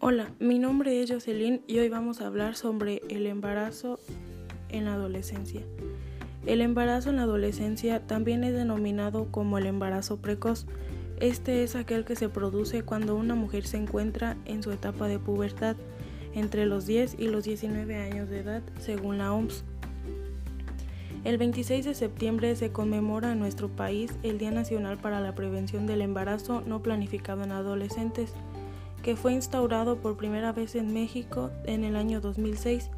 Hola, mi nombre es Jocelyn y hoy vamos a hablar sobre el embarazo en la adolescencia. El embarazo en la adolescencia también es denominado como el embarazo precoz. Este es aquel que se produce cuando una mujer se encuentra en su etapa de pubertad, entre los 10 y los 19 años de edad, según la OMS. El 26 de septiembre se conmemora en nuestro país el Día Nacional para la Prevención del Embarazo no planificado en adolescentes que fue instaurado por primera vez en México en el año 2006.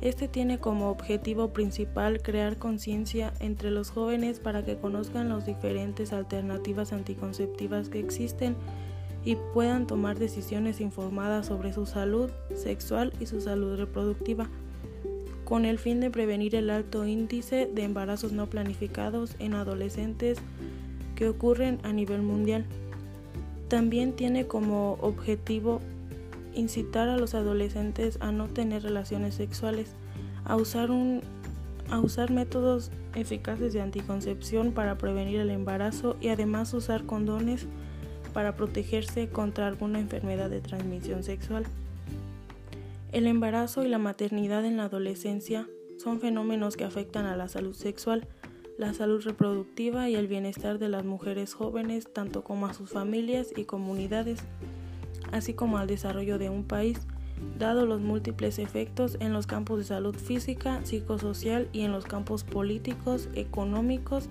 Este tiene como objetivo principal crear conciencia entre los jóvenes para que conozcan las diferentes alternativas anticonceptivas que existen y puedan tomar decisiones informadas sobre su salud sexual y su salud reproductiva, con el fin de prevenir el alto índice de embarazos no planificados en adolescentes que ocurren a nivel mundial. También tiene como objetivo incitar a los adolescentes a no tener relaciones sexuales, a usar, métodos eficaces de anticoncepción para prevenir el embarazo y además usar condones para protegerse contra alguna enfermedad de transmisión sexual. El embarazo y la maternidad en la adolescencia son fenómenos que afectan a la salud sexual, la salud reproductiva y el bienestar de las mujeres jóvenes, tanto como a sus familias y comunidades, así como al desarrollo de un país, dado los múltiples efectos en los campos de salud física, psicosocial y en los campos políticos, económicos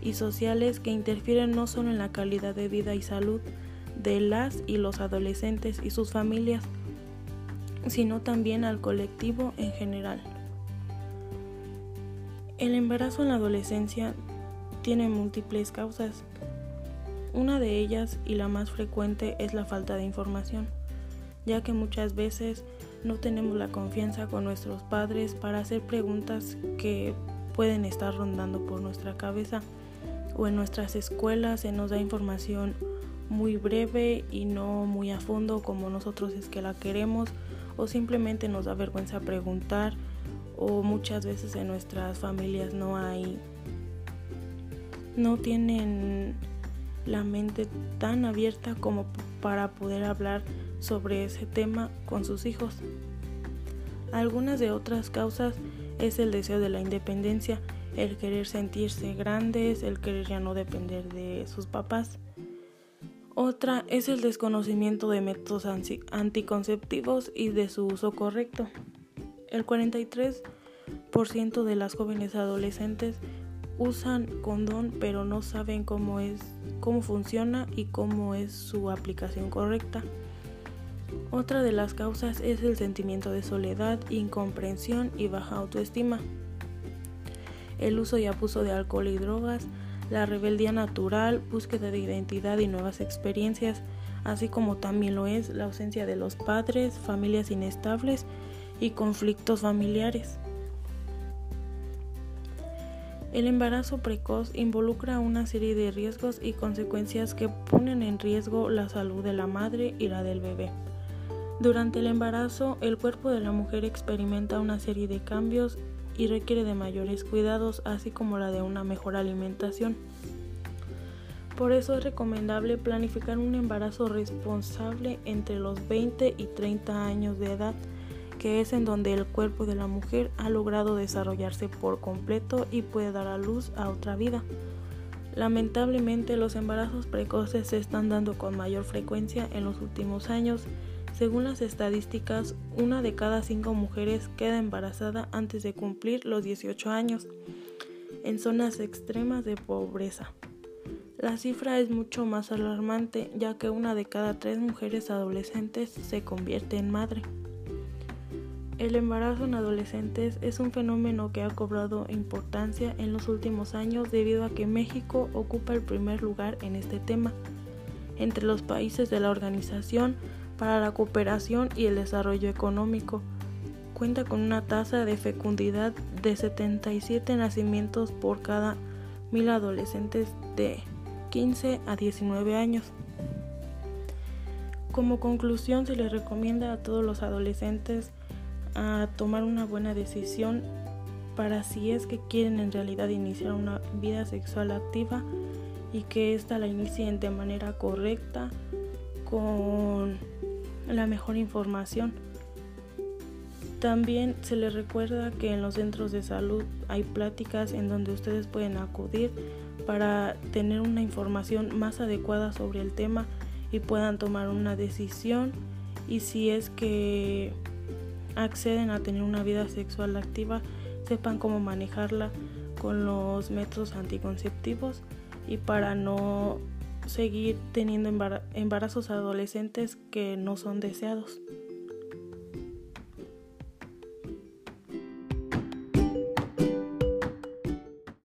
y sociales que interfieren no solo en la calidad de vida y salud de las y los adolescentes y sus familias, sino también al colectivo en general. El embarazo en la adolescencia tiene múltiples causas. Una de ellas y la más frecuente es la falta de información, ya que muchas veces no tenemos la confianza con nuestros padres para hacer preguntas que pueden estar rondando por nuestra cabeza o en nuestras escuelas se nos da información muy breve y no muy a fondo como nosotros es que la queremos o simplemente nos da vergüenza preguntar o muchas veces en nuestras familias no hay, no tienen la mente tan abierta como para poder hablar sobre ese tema con sus hijos. Algunas de otras causas es el deseo de la independencia, el querer sentirse grandes, el querer ya no depender de sus papás. Otra es el desconocimiento de métodos anticonceptivos y de su uso correcto. El 43% de las jóvenes adolescentes usan condón pero no saben cómo es cómo funciona y cómo es su aplicación correcta. Otra de las causas es el sentimiento de soledad, incomprensión y baja autoestima. El uso y abuso de alcohol y drogas, la rebeldía natural, búsqueda de identidad y nuevas experiencias, así como también lo es la ausencia de los padres, familias inestables y conflictos familiares. El embarazo precoz involucra una serie de riesgos y consecuencias que ponen en riesgo la salud de la madre y la del bebé. Durante el embarazo, el cuerpo de la mujer experimenta una serie de cambios y requiere de mayores cuidados, así como la de una mejor alimentación. Por eso es recomendable planificar un embarazo responsable entre los 20 y 30 años de edad que es en donde el cuerpo de la mujer ha logrado desarrollarse por completo y puede dar a luz a otra vida. Lamentablemente los embarazos precoces se están dando con mayor frecuencia en los últimos años. Según las estadísticas, una de cada cinco mujeres queda embarazada antes de cumplir los 18 años, en zonas extremas de pobreza. La cifra es mucho más alarmante ya que una de cada tres mujeres adolescentes se convierte en madre. El embarazo en adolescentes es un fenómeno que ha cobrado importancia en los últimos años debido a que México ocupa el primer lugar en este tema entre los países de la Organización para la Cooperación y el Desarrollo Económico. Cuenta con una tasa de fecundidad de 77 nacimientos por cada mil adolescentes de 15 a 19 años. Como conclusión se les recomienda a todos los adolescentes a tomar una buena decisión para si es que quieren en realidad iniciar una vida sexual activa y que ésta la inicien de manera correcta con la mejor información. También se les recuerda que en los centros de salud hay pláticas en donde ustedes pueden acudir para tener una información más adecuada sobre el tema y puedan tomar una decisión y si es que acceden a tener una vida sexual activa sepan cómo manejarla con los métodos anticonceptivos y para no seguir teniendo embarazos adolescentes que no son deseados.